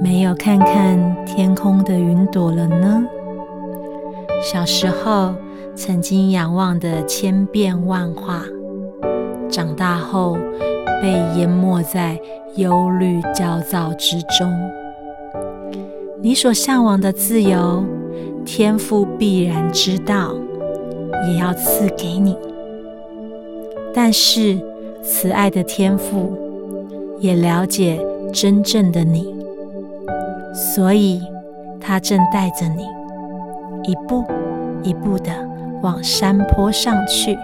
没有看看天空的云朵了呢。小时候曾经仰望的千变万化，长大后被淹没在忧虑焦躁之中。你所向往的自由，天父必然知道，也要赐给你。但是慈爱的天父也了解真正的你。所以，他正带着你一步一步的往山坡上去，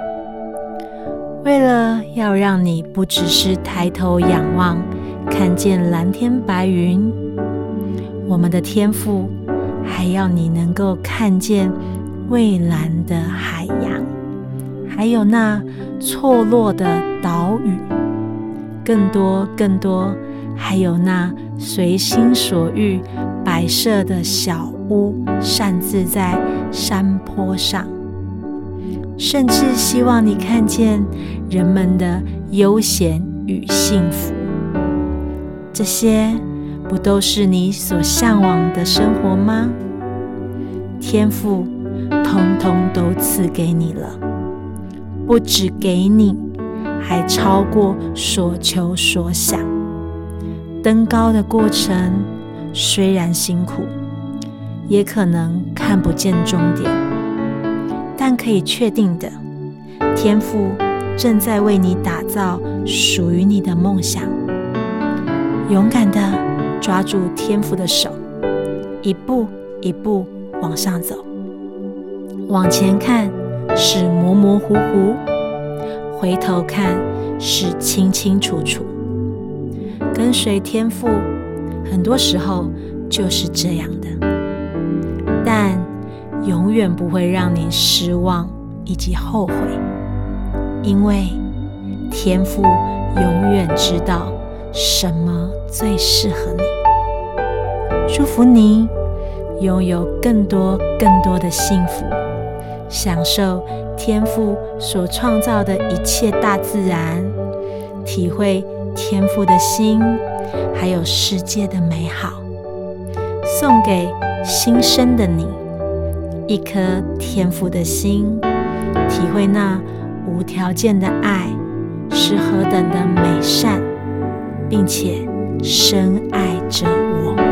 为了要让你不只是抬头仰望，看见蓝天白云，我们的天赋还要你能够看见蔚蓝的海洋，还有那错落的岛屿，更多更多。还有那随心所欲摆设的小屋，擅自在山坡上，甚至希望你看见人们的悠闲与幸福。这些不都是你所向往的生活吗？天赋通通都赐给你了，不止给你，还超过所求所想。登高的过程虽然辛苦，也可能看不见终点，但可以确定的，天赋正在为你打造属于你的梦想。勇敢的抓住天赋的手，一步一步往上走。往前看是模模糊糊，回头看是清清楚楚。跟随天赋，很多时候就是这样的，但永远不会让你失望以及后悔，因为天赋永远知道什么最适合你。祝福你拥有更多更多的幸福，享受天赋所创造的一切大自然，体会。天赋的心，还有世界的美好，送给新生的你一颗天赋的心，体会那无条件的爱是何等的美善，并且深爱着我。